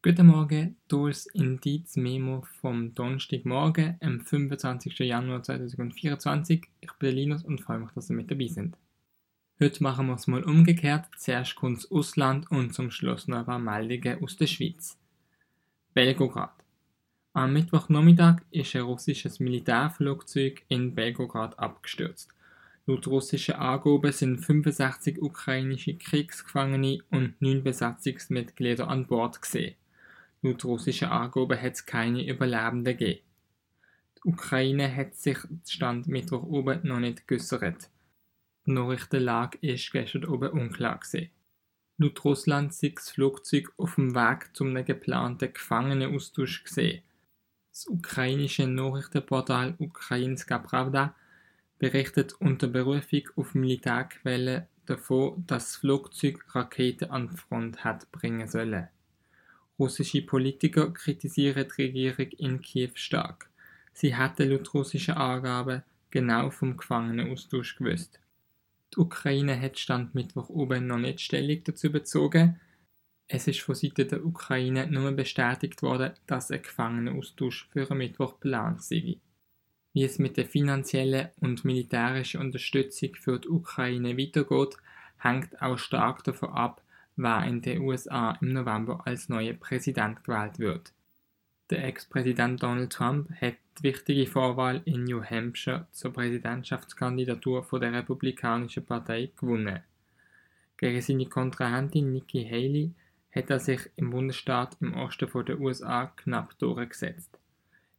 Guten Morgen, hier ist Indiz-Memo vom Donnerstagmorgen, am 25. Januar 2024. Ich bin Linus und freue mich, dass ihr mit dabei sind. Heute machen wir es mal umgekehrt. Zuerst kommt das Ausland und zum Schluss noch ein paar Meldungen aus der Schweiz. Belgorod. Am Mittwochnachmittag ist ein russisches Militärflugzeug in Belgorod abgestürzt. Laut russischen Angaben sind 65 ukrainische Kriegsgefangene und 9 Besatzungsmitglieder an Bord gesehen. Laut russischen Angaben hat es keine Überlebenden gegeben. Die Ukraine hat sich Stand Mittwoch oben noch nicht geäußert. Die Nachrichtenlage ist gestern oben unklar gewesen. Laut Russland sei das Flugzeug auf dem Weg zum geplanten Gefangenenaustausch gesehen. Das ukrainische Nachrichtenportal Ukrainska Pravda berichtet unter Berufung auf Militärquellen davon, dass das Flugzeug Raketen an die Front hat bringen sollen. Russische Politiker kritisieren die Regierung in Kiew stark. Sie hätten laut russischen Angaben genau vom Gefangenenaustausch gewusst. Die Ukraine hat Stand Mittwoch oben noch nicht Stellung dazu bezogen. Es ist von Seiten der Ukraine nur bestätigt worden, dass ein Gefangenenaustausch für Mittwoch geplant sei. Wie es mit der finanziellen und militärischen Unterstützung für die Ukraine weitergeht, hängt auch stark davon ab, wer in den USA im November als neuer Präsident gewählt wird. Der Ex-Präsident Donald Trump hat die wichtige Vorwahl in New Hampshire zur Präsidentschaftskandidatur von der Republikanischen Partei gewonnen. Gegen seine Kontrahentin Nikki Haley hat er sich im Bundesstaat im Osten der USA knapp durchgesetzt.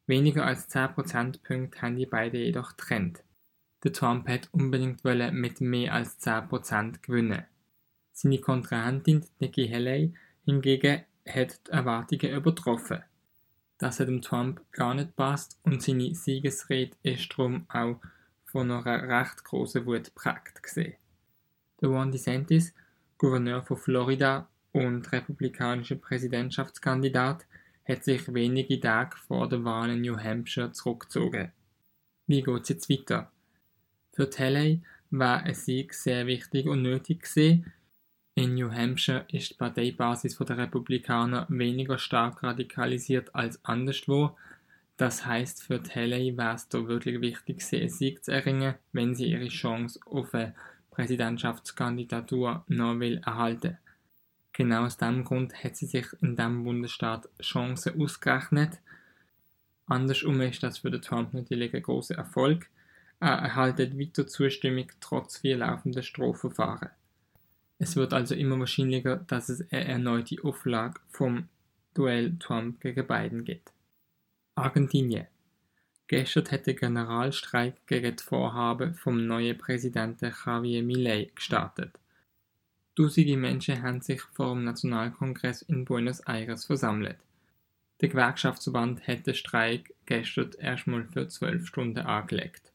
Weniger als 10 Prozentpunkte haben die beiden jedoch getrennt. Der Trump hat unbedingt mit mehr als 10 Prozent gewinnen. Seine Kontrahentin Nikki Haley hingegen hat die Erwartungen übertroffen. Das hat dem Trump gar nicht passt und seine Siegesrede ist darum auch von einer recht großen Wut geprägt gesehen. Der Ron DeSantis, Gouverneur von Florida und republikanischer Präsidentschaftskandidat, hat sich wenige Tage vor der Wahl in New Hampshire zurückgezogen. Wie geht es jetzt weiter? Für Haley war ein Sieg sehr wichtig und nötig gewesen, in New Hampshire ist die Parteibasis der Republikaner weniger stark radikalisiert als anderswo. Das heißt, für Haley wäre es da wirklich wichtig, einen Sieg zu erringen, wenn sie ihre Chance auf eine Präsidentschaftskandidatur noch will erhalten. Genau aus diesem Grund hat sie sich in diesem Bundesstaat Chancen ausgerechnet. Andersrum ist das für den Trump natürlich ein großer Erfolg. Er erhält weiter Zustimmung trotz vier laufender Strafverfahren. Es wird also immer wahrscheinlicher, dass es eine erneute Auflage vom Duell Trump gegen Biden gibt. Argentinien. Gestern hat der Generalstreik gegen das Vorhaben vom neuen Präsidenten Javier Milei gestartet. Tausende Menschen haben sich vor dem Nationalkongress in Buenos Aires versammelt. Der Gewerkschaftsverband hat den Streik gestern erstmal für zwölf Stunden angelegt.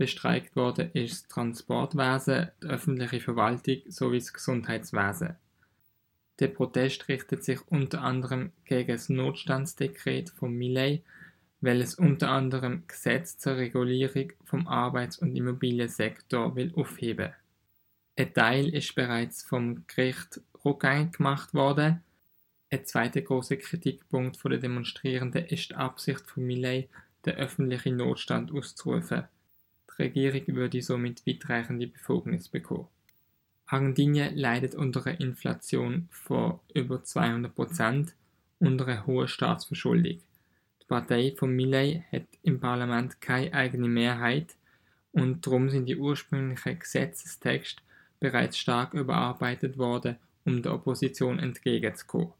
Bestreikt worden ist das Transportwesen, die öffentliche Verwaltung sowie das Gesundheitswesen. Der Protest richtet sich unter anderem gegen das Notstandsdekret von Millet, welches unter anderem Gesetz zur Regulierung vom Arbeits- und Immobiliensektor will aufheben. Ein Teil ist bereits vom Gericht rückgängig gemacht worden. Ein zweiter großer Kritikpunkt der Demonstrierenden ist die Absicht von Millet, den öffentlichen Notstand auszurufen. Regierung würde somit weitreichende Befugnisse bekommen. Argentinien leidet unter einer Inflation von über 200 Prozent und einer hohen Staatsverschuldung. Die Partei von Milei hat im Parlament keine eigene Mehrheit und darum sind die ursprünglichen Gesetzestexte bereits stark überarbeitet worden, um der Opposition entgegenzukommen.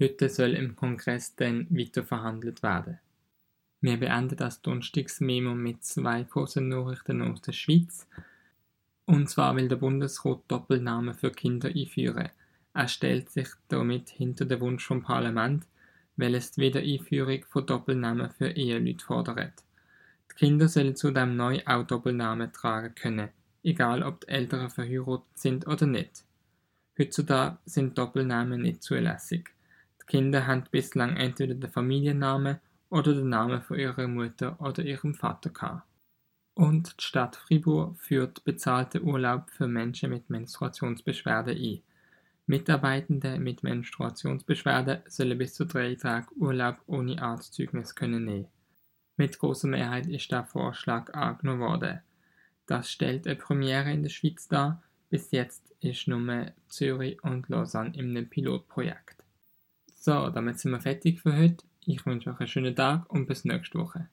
Heute soll im Kongress dann weiter verhandelt werden. Wir beenden das Donnerstagsmemo mit zwei kurzen Nachrichten aus der Schweiz. Und zwar will der Bundesrat Doppelnamen für Kinder einführen. Er stellt sich damit hinter den Wunsch vom Parlament, weil es die Wiedereinführung von Doppelnamen für Eheleute fordert. Die Kinder sollen zudem neu auch Doppelnamen tragen können, egal ob die Eltern verheiratet sind oder nicht. Heutzutage sind Doppelnamen nicht zulässig. Die Kinder haben bislang entweder den Familiennamen oder den Namen von ihrer Mutter oder ihrem Vater kam. Und die Stadt Fribourg führt bezahlte Urlaub für Menschen mit Menstruationsbeschwerden ein. Mitarbeitende mit Menstruationsbeschwerden sollen bis zu drei Tage Urlaub ohne Arztzeugnis können nehmen. Mit großer Mehrheit ist der Vorschlag angenommen worden. Das stellt eine Premiere in der Schweiz dar. Bis jetzt ist nur Zürich und Lausanne einem Pilotprojekt. So, damit sind wir fertig für heute. Ich wünsche euch einen schönen Tag und bis nächste Woche.